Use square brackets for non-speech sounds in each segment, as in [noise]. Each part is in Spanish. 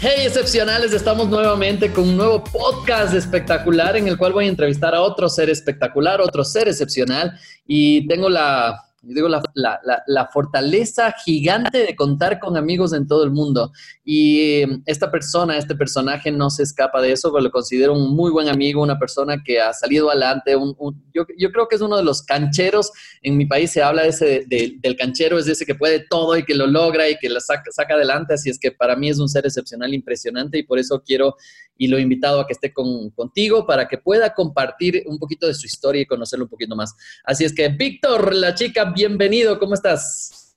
Hey excepcionales, estamos nuevamente con un nuevo podcast espectacular en el cual voy a entrevistar a otro ser espectacular, otro ser excepcional. Y tengo la yo digo, la, la, la, fortaleza gigante de contar con amigos en todo el mundo. Y em, esta persona, este personaje no se escapa de eso, pero lo considero un muy buen amigo, una persona que ha salido adelante. Un, yo, yo, creo que es uno de los cancheros. En mi país se habla ese, del canchero, es ese que puede todo y que lo logra y que lo saca, saca adelante. Así es que para mí es un ser excepcional, impresionante y por eso quiero y lo he invitado a que esté con, contigo para que pueda compartir un poquito de su historia y conocerlo un poquito más. Así es que, Víctor, la chica, bienvenido, ¿cómo estás?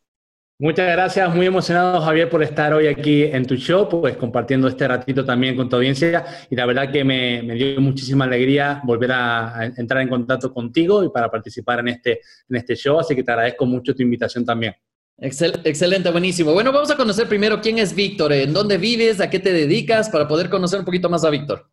Muchas gracias, muy emocionado Javier por estar hoy aquí en tu show, pues compartiendo este ratito también con tu audiencia y la verdad que me, dio muchísima alegría volver a, entrar en contacto contigo y para participar en este, en este show, así que te agradezco mucho tu invitación también excelente, buenísimo. Bueno, vamos a conocer primero quién es Víctor, en dónde vives, a qué te dedicas, para poder conocer un poquito más a Víctor.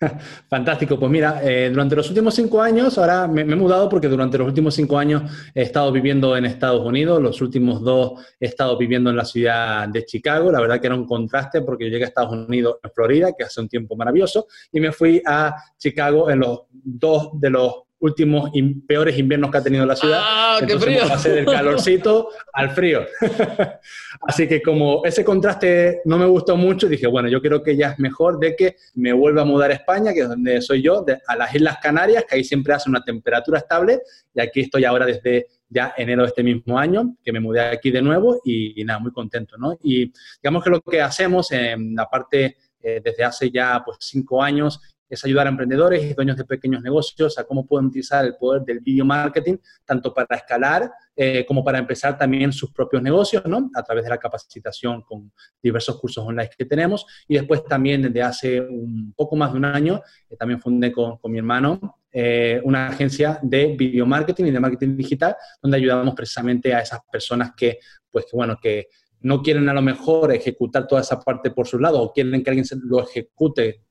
[laughs] Fantástico, pues mira, eh, durante los últimos cinco años, ahora me, he mudado porque durante los últimos cinco años he estado viviendo en Estados Unidos, los últimos dos he estado viviendo en la ciudad de Chicago, la verdad que era un contraste porque yo llegué a Estados Unidos en Florida, que hace un tiempo maravilloso, y me fui a Chicago en los dos de los últimos peores inviernos que ha tenido la ciudad. Ah, qué frío. Pasé del [laughs] calorcito al frío. [laughs] Así que como ese contraste no me gustó mucho, dije, bueno, yo creo que ya es mejor de que me vuelva a mudar a España, que es donde soy yo, a las Islas Canarias, que ahí siempre hace una temperatura estable, y aquí estoy ahora desde ya enero de este mismo año, que me mudé aquí de nuevo y, nada, muy contento, ¿no? Y digamos que lo que hacemos en la parte eh, desde hace ya pues cinco años es ayudar a emprendedores y dueños de pequeños negocios a cómo pueden utilizar el poder del video marketing, tanto para escalar eh, como para empezar también sus propios negocios, ¿no? A través de la capacitación con diversos cursos online que tenemos. Y después también desde hace un poco más de un año, eh, también fundé con, mi hermano eh, una agencia de video marketing y de marketing digital, donde ayudamos precisamente a esas personas que, pues, bueno, que no quieren a lo mejor ejecutar toda esa parte por su lado o quieren que alguien lo ejecute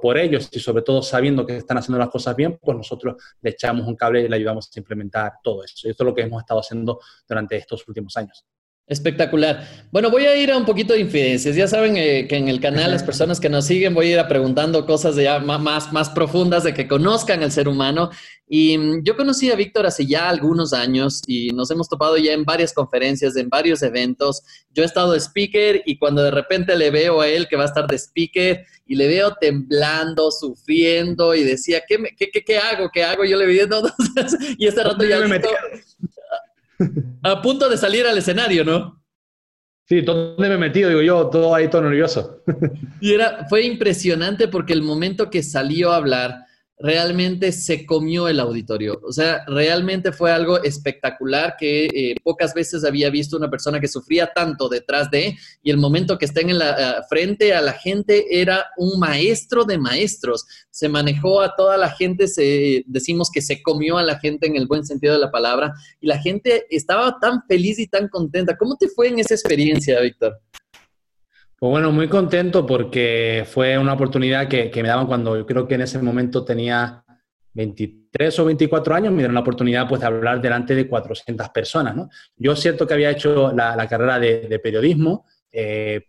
por, ellos y sobre todo sabiendo que están haciendo las cosas bien, pues nosotros le echamos un cable y le ayudamos a implementar todo eso. Y esto es lo que hemos estado haciendo durante estos últimos años. Espectacular. Bueno, voy a ir a un poquito de infidencias. Ya saben eh, que en el canal las personas que nos siguen voy a ir a preguntando cosas de más, más profundas, de que conozcan al ser humano. Y mm, yo conocí a Víctor hace ya algunos años y nos hemos topado ya en varias conferencias, en varios eventos. Yo he estado de speaker y cuando de repente le veo a él que va a estar de speaker y le veo temblando, sufriendo y decía, ¿qué, qué, qué, qué hago? ¿Qué hago? Yo le vi, no, [laughs] y este rato ya a punto de salir al escenario, ¿no? Sí, ¿dónde me he metido? Digo yo, todo ahí, todo nervioso. y era, fue impresionante porque el momento que salió a hablar, realmente se comió el auditorio. O sea, realmente fue algo espectacular que eh, pocas veces había visto una persona que sufría tanto detrás de, y el momento que estén en la eh, frente a la gente era un maestro de maestros. Se manejó a toda la gente, se, decimos que se comió a la gente en el buen sentido de la palabra, y la gente estaba tan feliz y tan contenta. ¿Cómo te fue en esa experiencia, Víctor? Pues bueno, muy contento porque fue una oportunidad que, me daban cuando yo creo que en ese momento tenía 23 o 24 años, me dieron la oportunidad pues, de hablar delante de 400 personas. ¿no? Yo es cierto que había hecho la, carrera de, periodismo, eh,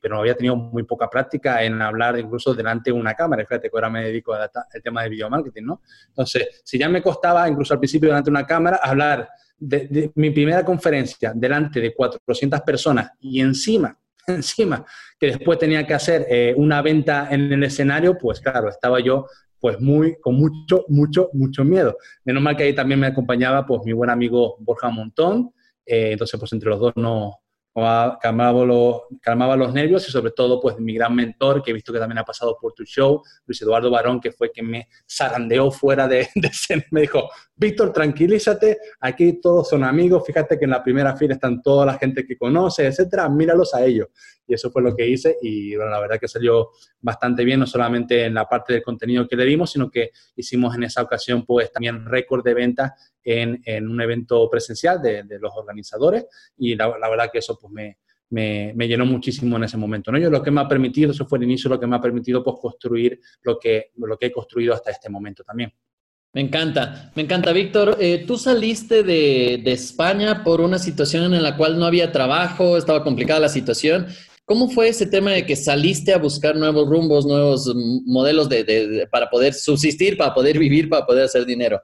pero había tenido muy poca práctica en hablar incluso delante de una cámara. Fíjate que ahora me dedico al tema de video marketing, ¿no? Entonces, si ya me costaba, incluso al principio delante de una cámara, hablar de, de mi primera conferencia delante de 400 personas y encima [laughs] encima, que después tenía que hacer eh, una venta en el escenario, pues claro, estaba yo pues muy, con mucho, mucho, mucho miedo. Menos mal que ahí también me acompañaba pues mi buen amigo Borja Montón, eh, entonces pues entre los dos no, calmaba calmaba los nervios y sobre todo pues mi gran mentor que he visto que también ha pasado por tu show, Luis Eduardo Barón, que fue quien me zarandeó fuera de, [laughs] de escena, me dijo, Víctor, tranquilízate, aquí todos son amigos, fíjate que en la primera fila están toda la gente que conoce, etcétera, míralos a ellos. Y eso fue lo que hice y bueno, la verdad que salió bastante bien, no solamente en la parte del contenido que le dimos, sino que hicimos en esa ocasión pues también récord de ventas en, en un evento presencial de, de los organizadores y la, la, verdad que eso pues me, me, me, llenó muchísimo en ese momento. ¿no? Yo lo que me ha permitido, eso fue el inicio, lo que me ha permitido pues construir lo que, lo que he construido hasta este momento también. Me encanta, me encanta, Víctor. Eh, tú saliste de, de, España por una situación en la cual no había trabajo, estaba complicada la situación. ¿Cómo fue ese tema de que saliste a buscar nuevos rumbos, nuevos modelos de, para poder subsistir, para poder vivir, para poder hacer dinero?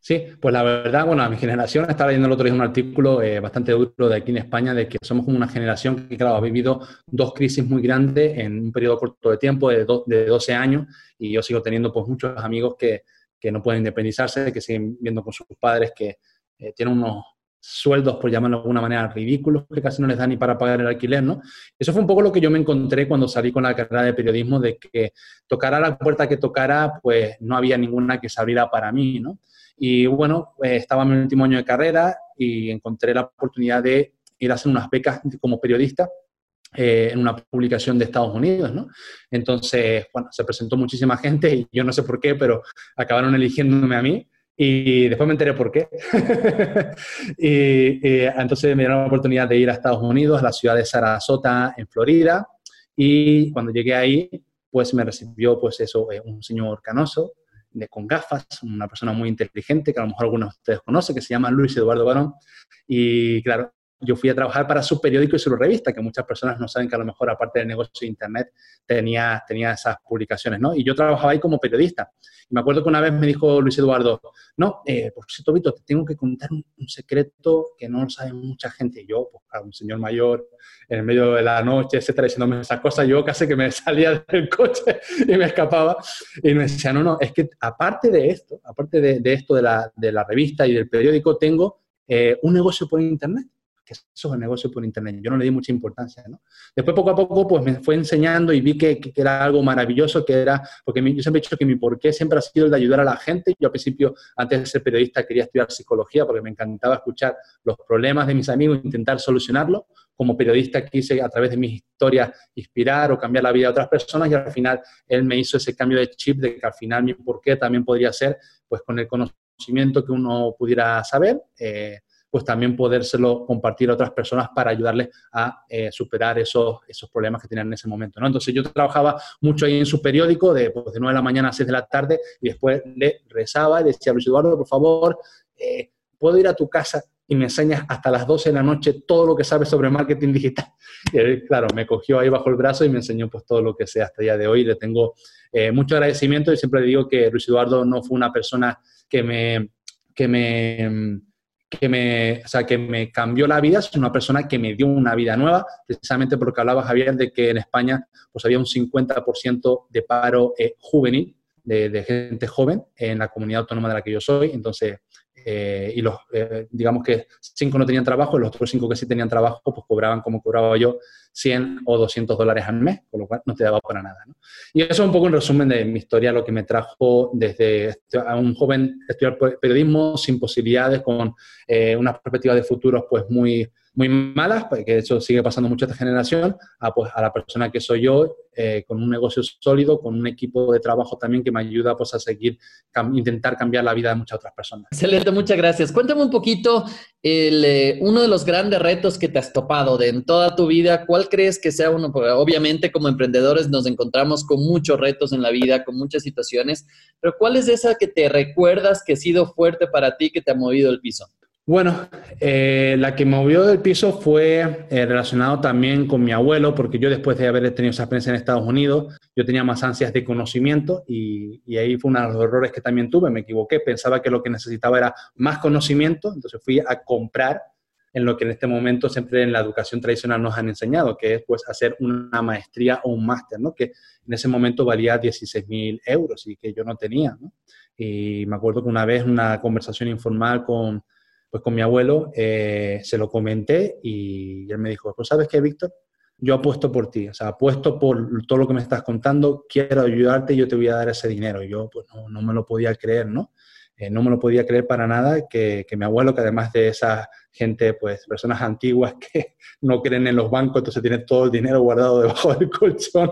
Sí, pues la verdad, bueno, a mi generación, estaba leyendo el otro día un artículo eh, bastante duro de aquí en España de que somos como una generación que, claro, ha vivido dos crisis muy grandes en un periodo corto de tiempo, de, do, de 12 años, y yo sigo teniendo pues muchos amigos que, que no pueden independizarse, que siguen viendo con sus padres que eh, tienen unos sueldos, por llamarlo de alguna manera, ridículos, que casi no les da ni para pagar el alquiler, ¿no? Eso fue un poco lo que yo me encontré cuando salí con la carrera de periodismo, de que tocara la puerta que tocara, pues no había ninguna que se abriera para mí, ¿no? Y bueno, eh, estaba en mi último año de carrera y encontré la oportunidad de ir a hacer unas becas como periodista eh, en una publicación de Estados Unidos, ¿no? Entonces, bueno, se presentó muchísima gente y yo no sé por qué, pero acabaron eligiéndome a mí y después me enteré por qué. [laughs] y, y, entonces me dieron la oportunidad de ir a Estados Unidos, a la ciudad de Sarasota, en Florida, y cuando llegué ahí, pues me recibió, pues eso, eh, un señor canoso, de, con gafas, una persona muy inteligente que a lo mejor algunos de ustedes conocen, que se llama Luis Eduardo Barón. Y claro, yo fui a trabajar para su periódico y su revista, que muchas personas no saben que a lo mejor aparte del negocio de Internet tenía, tenía esas publicaciones, ¿no? Y yo trabajaba ahí como periodista. Y me acuerdo que una vez me dijo Luis Eduardo, no, eh, por cierto, Vito, te tengo que contar un, un, secreto que no lo sabe mucha gente. Y yo, pues un señor mayor, en el medio de la noche, etcétera, diciéndome esas cosas, yo casi que me [laughs] salía del coche y me escapaba. Y me decía, no, no, es que aparte de esto, aparte de, de esto de la, de la, revista y del periódico, tengo eh, un negocio por Internet que eso es el negocio por internet. Yo no le di mucha importancia, ¿no? Después, poco a poco, pues me fue enseñando y vi que, que, era algo maravilloso, que era, porque mi, yo siempre he dicho que mi porqué siempre ha sido el de ayudar a la gente. Yo al principio, antes de ser periodista, quería estudiar psicología porque me encantaba escuchar los problemas de mis amigos intentar solucionarlos. Como periodista quise, a través de mis historias, inspirar o cambiar la vida de otras personas y al final él me hizo ese cambio de chip de que al final mi porqué también podría ser, pues con el conocimiento que uno pudiera saber, eh, pues también podérselo compartir a otras personas para ayudarles a eh, superar esos, esos problemas que tenían en ese momento. ¿no? Entonces yo trabajaba mucho ahí en su periódico, de, pues, de 9 de la mañana a 6 de la tarde, y después le rezaba y decía, Luis Eduardo, por favor, eh, ¿puedo ir a tu casa y me enseñas hasta las 12 de la noche todo lo que sabes sobre marketing digital? [laughs] Y él, claro, me cogió ahí bajo el brazo y me enseñó pues todo lo que sé hasta el día de hoy. Le tengo eh, mucho agradecimiento y siempre le digo que Luis Eduardo no fue una persona que me... Que me que me, o sea, que me cambió la vida, es una persona que me dio una vida nueva, precisamente porque hablaba Javier de que en España pues había un 50% de paro eh, juvenil, de, gente joven en la comunidad autónoma de la que yo soy, entonces, eh, y los, eh, digamos que cinco no tenían trabajo, los otros cinco que sí tenían trabajo, pues cobraban como cobraba yo, 100 o 200 dólares al mes, con lo cual no te daba para nada. Y eso es un poco un resumen de mi historia, lo que me trajo desde a un joven estudiar periodismo sin posibilidades, con eh, unas perspectivas de futuros pues muy, muy malas, porque eso sigue pasando mucho esta generación, a, pues, a la persona que soy yo, eh, con un negocio sólido, con un equipo de trabajo también que me ayuda pues, a seguir, intentar cambiar la vida de muchas otras personas. Excelente, muchas gracias. Cuéntame un poquito el, eh, uno de los grandes retos que te has topado de en toda tu vida. ¿Cuál crees que sea uno? Porque obviamente como emprendedores nos encontramos con muchos retos en la vida, con muchas situaciones, pero ¿cuál es esa que te recuerdas que ha sido fuerte para ti, que te ha movido el piso? Bueno, eh, la que me movió del piso fue eh, relacionado también con mi abuelo, porque yo después de haber tenido esa experiencia en Estados Unidos, yo tenía más ansias de conocimiento y, y, ahí fue uno de los errores que también tuve, me equivoqué, pensaba que lo que necesitaba era más conocimiento, entonces fui a comprar en lo que en este momento siempre en la educación tradicional nos han enseñado, que es pues hacer una maestría o un máster, ¿no? que en ese momento valía 16 mil euros y que yo no tenía. ¿no? Y me acuerdo que una vez una conversación informal con pues con mi abuelo eh, se lo comenté y él me dijo, pues sabes qué, Víctor, yo apuesto por ti, o sea, apuesto por todo lo que me estás contando, quiero ayudarte y yo te voy a dar ese dinero. Yo pues no, no me lo podía creer, ¿no? Eh, no me lo podía creer para nada que, que, mi abuelo, que además de esa gente, pues personas antiguas [laughs] que no creen en los bancos, entonces tienen todo el dinero guardado debajo del colchón,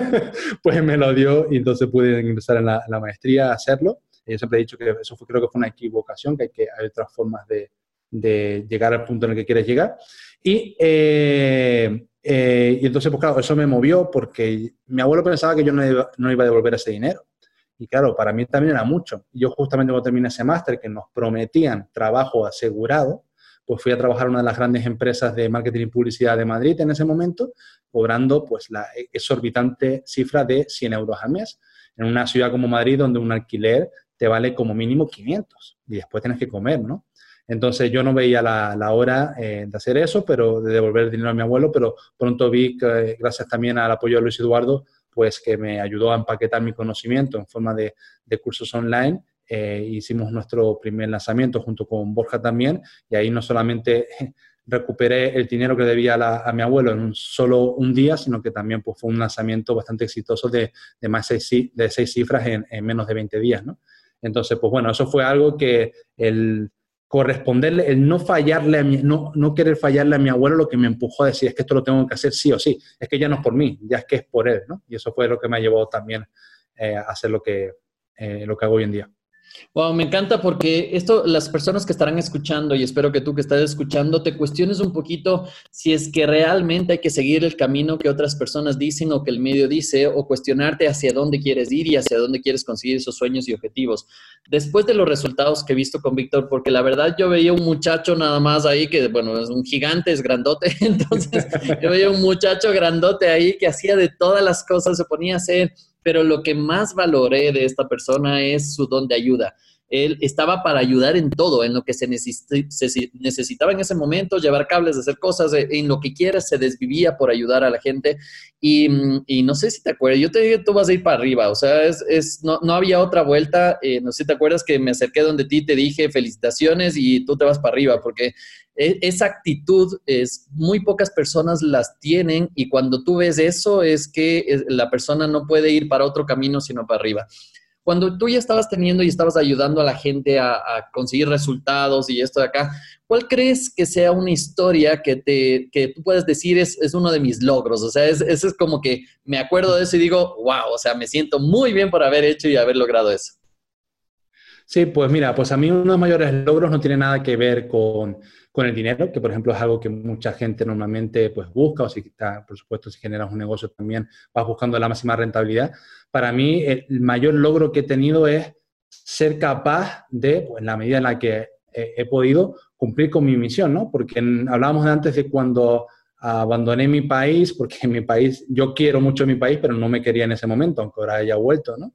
[laughs] pues me lo dio y entonces pude ingresar en la, la maestría a hacerlo. Yo siempre he dicho que eso fue, creo que fue una equivocación, que hay, que hay otras formas de, de llegar al punto en el que quieres llegar. Y, eh, eh, y entonces, pues claro, eso me movió porque mi abuelo pensaba que yo no iba, no iba a devolver ese dinero. Y claro, para mí también era mucho. Yo justamente cuando terminé ese máster, que nos prometían trabajo asegurado, pues fui a trabajar en una de las grandes empresas de marketing y publicidad de Madrid en ese momento, cobrando pues la exorbitante cifra de 100 euros al mes, en una ciudad como Madrid donde un alquiler te vale como mínimo 500 y después tienes que comer, ¿no? Entonces yo no veía la, la hora eh, de hacer eso, pero de devolver el dinero a mi abuelo, pero pronto vi que gracias también al apoyo de Luis Eduardo, pues que me ayudó a empaquetar mi conocimiento en forma de, de cursos online. Eh, hicimos nuestro primer lanzamiento junto con Borja también y ahí no solamente [laughs] recuperé el dinero que debía la, a, mi abuelo en un solo un día, sino que también pues, fue un lanzamiento bastante exitoso de, de más seis, de seis cifras en, en, menos de 20 días. ¿no? Entonces, pues bueno, eso fue algo que el corresponderle, el no fallarle a mi, no, no querer fallarle a mi abuelo, lo que me empujó a decir es que esto lo tengo que hacer sí o sí, es que ya no es por mí, ya es que es por él, ¿no? Y eso fue lo que me ha llevado también eh, a hacer lo que, eh, lo que hago hoy en día. Wow, me encanta porque esto, las personas que estarán escuchando, y espero que tú que estás escuchando, te cuestiones un poquito si es que realmente hay que seguir el camino que otras personas dicen o que el medio dice, o cuestionarte hacia dónde quieres ir y hacia dónde quieres conseguir esos sueños y objetivos. Después de los resultados que he visto con Víctor, porque la verdad yo veía un muchacho nada más ahí que, bueno, es un gigante, es grandote, [laughs] entonces yo veía un muchacho grandote ahí que hacía de todas las cosas, se ponía a hacer pero lo que más valoré de esta persona es su don de ayuda. Él estaba para ayudar en todo, en lo que se, necesitaba en ese momento, llevar cables, hacer cosas, eh, en lo que quieras, se desvivía por ayudar a la gente. Y, no sé si te acuerdas, yo te dije, tú vas a ir para arriba, o sea, no, había otra vuelta. Eh, no sé si te acuerdas que me acerqué donde ti, te dije felicitaciones y tú te vas para arriba, porque e, esa actitud es muy pocas personas las tienen y cuando tú ves eso es que la persona no puede ir para otro camino sino para arriba. Cuando tú ya estabas teniendo y estabas ayudando a la gente a, conseguir resultados y esto de acá, ¿cuál crees que sea una historia que, te, que tú puedes decir es, es uno de mis logros? O sea, es, es como que me acuerdo de eso y digo, wow, o sea, me siento muy bien por haber hecho y haber logrado eso. Sí, pues mira, pues a mí uno de los mayores logros no tiene nada que ver con, con el dinero, que por ejemplo es algo que mucha gente normalmente pues busca, o si está, por supuesto, si generas un negocio también vas buscando la máxima rentabilidad. Para mí el mayor logro que he tenido es ser capaz de, pues, en la medida en la que he, podido, cumplir con mi misión, ¿no? Porque en, hablábamos antes de cuando abandoné mi país, porque en mi país, yo quiero mucho mi país, pero no me quería en ese momento, aunque ahora haya vuelto, ¿no?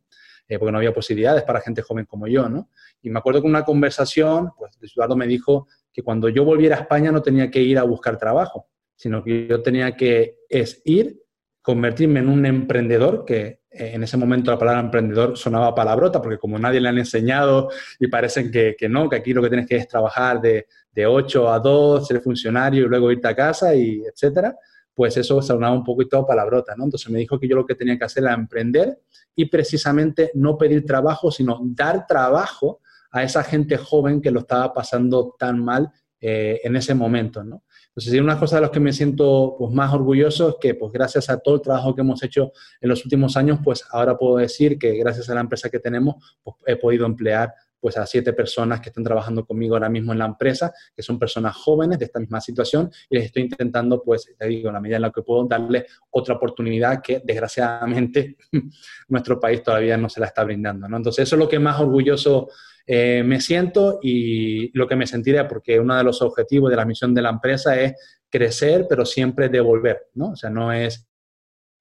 Eh, porque no había posibilidades para gente joven como yo, ¿no? Y me acuerdo que una conversación, pues Eduardo me dijo que cuando yo volviera a España no tenía que ir a buscar trabajo, sino que yo tenía que es ir, convertirme en un emprendedor, que eh, en ese momento la palabra emprendedor sonaba palabrota, porque como nadie le han enseñado y parecen que, que no, que aquí lo que tienes que es trabajar de, de 8 a 2, ser funcionario y luego irte a casa y etcétera, pues eso sonaba un poquito palabrota, ¿no? Entonces me dijo que yo lo que tenía que hacer era emprender y precisamente no pedir trabajo, sino dar trabajo a esa gente joven que lo estaba pasando tan mal eh, en ese momento, ¿no? Entonces, una cosa de las que me siento pues, más orgulloso es que, pues, gracias a todo el trabajo que hemos hecho en los últimos años, pues, ahora puedo decir que gracias a la empresa que tenemos, pues, he podido emplear pues a siete personas que están trabajando conmigo ahora mismo en la empresa, que son personas jóvenes de esta misma situación, y les estoy intentando, pues, te digo, en la medida en la que puedo, darle otra oportunidad que desgraciadamente [laughs] nuestro país todavía no se la está brindando, ¿no? Entonces, eso es lo que más orgulloso eh, me siento y lo que me sentiré, porque uno de los objetivos de la misión de la empresa es crecer, pero siempre devolver, ¿no? O sea, no es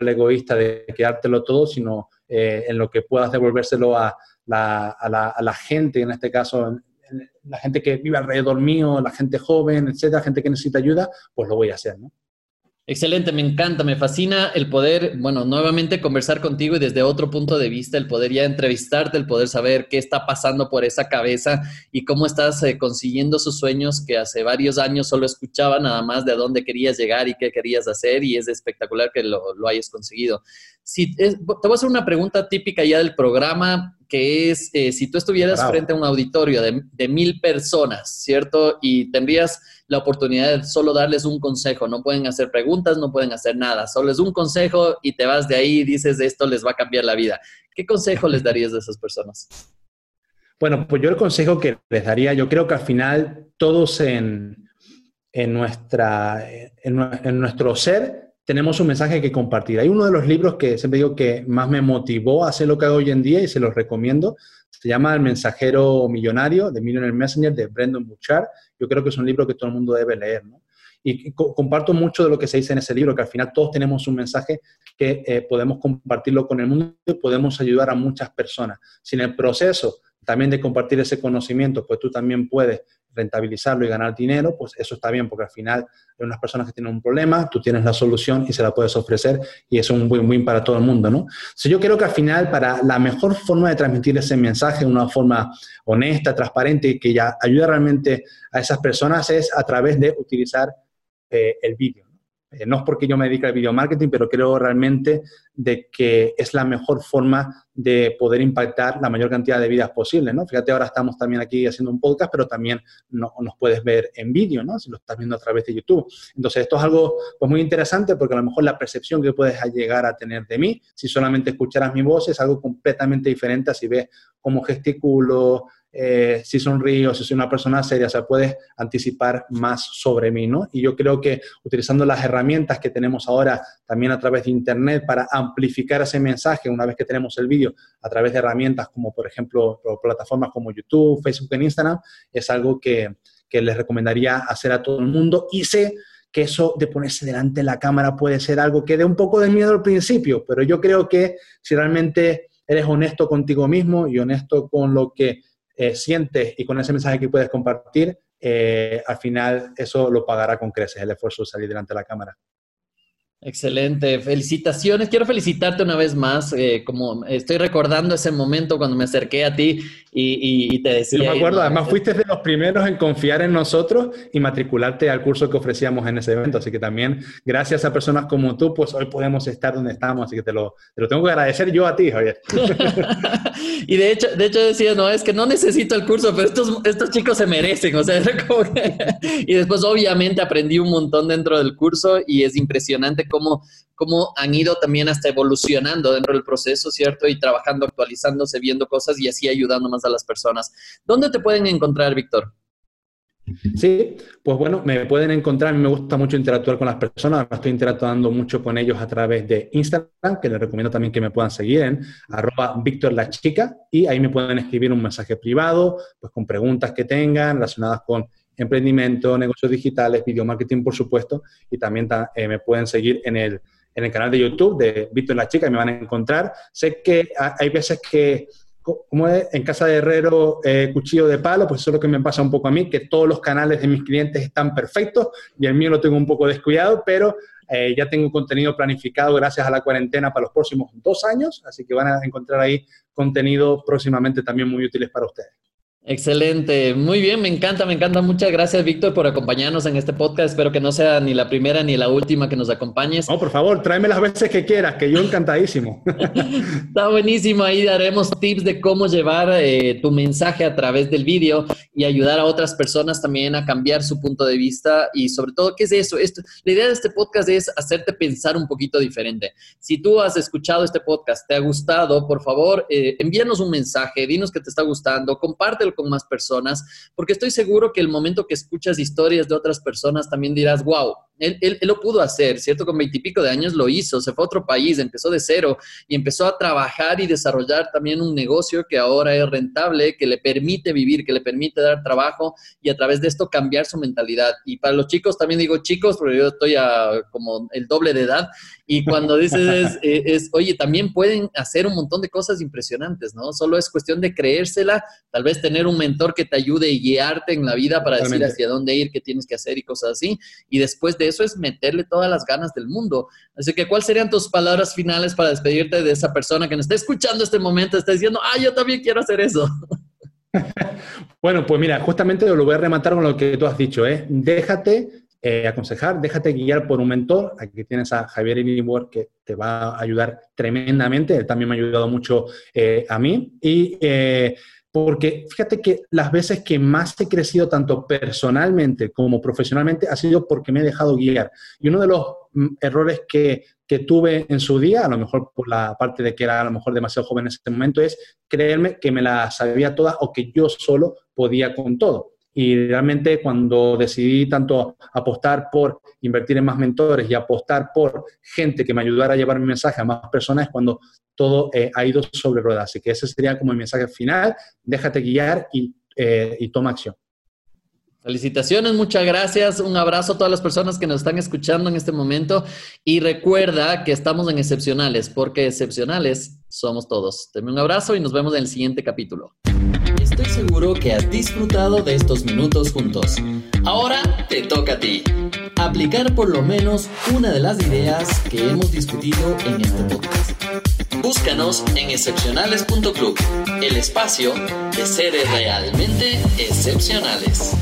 el egoísta de quedártelo todo, sino eh, en lo que puedas devolvérselo a la, a, la, a la, gente, en este caso, la gente que vive alrededor mío, la gente joven, etcétera, gente que necesita ayuda, pues lo voy a hacer, ¿no? Excelente, me encanta, me fascina el poder, bueno, nuevamente conversar contigo y desde otro punto de vista, el poder ya entrevistarte, el poder saber qué está pasando por esa cabeza y cómo estás eh, consiguiendo sus sueños que hace varios años solo escuchaba nada más de a dónde querías llegar y qué querías hacer y es espectacular que lo, hayas conseguido. Si, te voy a hacer una pregunta típica ya del programa, que es eh, si tú estuvieras frente a un auditorio de, de mil personas, ¿cierto? Y tendrías la oportunidad de solo darles un consejo. No pueden hacer preguntas, no pueden hacer nada. Solo es un consejo y te vas de ahí y dices, esto les va a cambiar la vida. ¿Qué consejo les darías a esas personas? Bueno, pues yo el consejo que les daría, yo creo que al final todos en, en, nuestra, en, nuestro ser tenemos un mensaje que compartir. Hay uno de los libros que siempre digo que más me motivó a hacer lo que hago hoy en día y se los recomiendo. Se llama El mensajero millonario de Millionaire Messenger de Brendan Bouchard yo creo que es un libro que todo el mundo debe leer. Y comparto mucho de lo que se dice en ese libro, que al final todos tenemos un mensaje que eh, podemos compartirlo con el mundo y podemos ayudar a muchas personas. Si en el proceso también de compartir ese conocimiento, pues tú también puedes rentabilizarlo y ganar dinero, pues eso está bien, porque al final hay unas personas que tienen un problema, tú tienes la solución y se la puedes ofrecer y es un win-win para todo el mundo, ¿no? So, yo creo que al final, para la mejor forma de transmitir ese mensaje, una forma honesta, transparente y que ya ayuda realmente a esas personas es a través de utilizar eh, el vídeo. Eh, no es porque yo me dedique al video marketing, pero creo realmente de que es la mejor forma de poder impactar la mayor cantidad de vidas posible, ¿no? Fíjate, ahora estamos también aquí haciendo un podcast, pero también no, nos puedes ver en vídeo, ¿no? Si lo estás viendo a través de YouTube. Entonces, esto es algo pues, muy interesante porque a lo mejor la percepción que puedes llegar a tener de mí, si solamente escucharas mi voz, es algo completamente diferente a si ves cómo gesticulo, eh, si sonrío, si soy una persona seria, o sea, puedes anticipar más sobre mí, ¿no? Y yo creo que utilizando las herramientas que tenemos ahora también a través de Internet para amplificar ese mensaje una vez que tenemos el vídeo a través de herramientas como, por ejemplo, plataformas como YouTube, Facebook e Instagram, es algo que, que les recomendaría hacer a todo el mundo y sé que eso de ponerse delante de la cámara puede ser algo que dé un poco de miedo al principio, pero yo creo que si realmente eres honesto contigo mismo y honesto con lo que eh, sientes y con ese mensaje que puedes compartir, eh, al final eso lo pagará con creces el esfuerzo de salir delante de la cámara. Excelente, felicitaciones. Quiero felicitarte una vez más, eh, como estoy recordando ese momento cuando me acerqué a ti y, te decía... Yo me acuerdo, además fuiste de los primeros en confiar en nosotros y matricularte al curso que ofrecíamos en ese evento, así que también gracias a personas como tú, pues hoy podemos estar donde estamos, así que te lo, te lo tengo que agradecer yo a ti, Javier. [laughs] [laughs] y de hecho, de hecho decía, no, es que no necesito el curso, pero estos, estos chicos se merecen, o sea, como [laughs] y después obviamente aprendí un montón dentro del curso y es impresionante cómo, cómo han ido también hasta evolucionando dentro del proceso, ¿cierto? Y trabajando, actualizándose, viendo cosas y así ayudando más a las personas. ¿Dónde te pueden encontrar, Víctor? Sí, pues bueno, me pueden encontrar, a mí me gusta mucho interactuar con las personas, estoy interactuando mucho con ellos a través de Instagram, que les recomiendo también que me puedan seguir en arroba Víctor chica y ahí me pueden escribir un mensaje privado, pues con preguntas que tengan relacionadas con emprendimiento, negocios digitales, video marketing, por supuesto, y también eh, me pueden seguir en el, en el canal de YouTube de Víctor la chica y me van a encontrar. Sé que hay veces que como en casa de herrero eh, cuchillo de palo, pues eso es lo que me pasa un poco a mí, que todos los canales de mis clientes están perfectos y el mío lo tengo un poco descuidado, pero eh, ya tengo contenido planificado gracias a la cuarentena para los próximos dos años, así que van a encontrar ahí contenido próximamente también muy útiles para ustedes. Excelente, muy bien, me encanta, me encanta. Muchas gracias, Víctor, por acompañarnos en este podcast. Espero que no sea ni la primera ni la última que nos acompañes. No, por favor, tráeme las veces que quieras, que yo encantadísimo. [laughs] Está buenísimo, ahí daremos tips de cómo llevar eh, tu mensaje a través del vídeo y ayudar a otras personas también a cambiar su punto de vista y sobre todo, ¿qué es eso? Esto, la idea de este podcast es hacerte pensar un poquito diferente. Si tú has escuchado este podcast, te ha gustado, por favor, eh, envíanos un mensaje, dinos que te está gustando, compártelo con más personas, porque estoy seguro que el momento que escuchas historias de otras personas también dirás, wow, él, él, lo pudo hacer, ¿cierto? Con veintipico de años lo hizo, se fue a otro país, empezó de cero y empezó a trabajar y desarrollar también un negocio que ahora es rentable, que le permite vivir, que le permite dar trabajo y a través de esto cambiar su mentalidad. Y para los chicos, también digo chicos, porque yo estoy a como el doble de edad y cuando dices es, [laughs] es, oye, también pueden hacer un montón de cosas impresionantes, ¿no? Solo es cuestión de creérsela, tal vez tener un mentor que te ayude y guiarte en la vida para decir hacia dónde ir, qué tienes que hacer y cosas así. Y después de eso es meterle todas las ganas del mundo. Así que, ¿cuáles serían tus palabras finales para despedirte de esa persona que nos está escuchando este momento, está diciendo, ah, yo también quiero hacer eso? [laughs] bueno, pues mira, justamente lo voy a rematar con lo que tú has dicho, ¿eh? Déjate eh, aconsejar, déjate guiar por un mentor. Aquí tienes a Javier Inibor que te va a ayudar tremendamente. Él también me ha ayudado mucho eh, a mí. Y porque fíjate que las veces que más he crecido tanto personalmente como profesionalmente ha sido porque me he dejado guiar. Y uno de los mm, errores que, que, tuve en su día, a lo mejor por la parte de que era a lo mejor demasiado joven en ese momento, es creerme que me la sabía toda o que yo solo podía con todo. Y realmente cuando decidí tanto apostar por invertir en más mentores y apostar por gente que me ayudara a llevar mi mensaje a más personas, es cuando todo eh, ha ido sobre ruedas. Así que ese sería como el mensaje final. Déjate guiar y, eh, y toma acción. Felicitaciones, muchas gracias. Un abrazo a todas las personas que nos están escuchando en este momento. Y recuerda que estamos en Excepcionales, porque excepcionales somos todos. Deme un abrazo y nos vemos en el siguiente capítulo. Seguro que has disfrutado de estos minutos juntos. Ahora te toca a ti. Aplicar por lo menos una de las ideas que hemos discutido en este podcast. Búscanos en excepcionales.club, el espacio de seres realmente excepcionales.